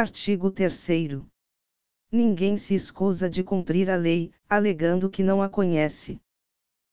Artigo 3. Ninguém se escusa de cumprir a lei, alegando que não a conhece.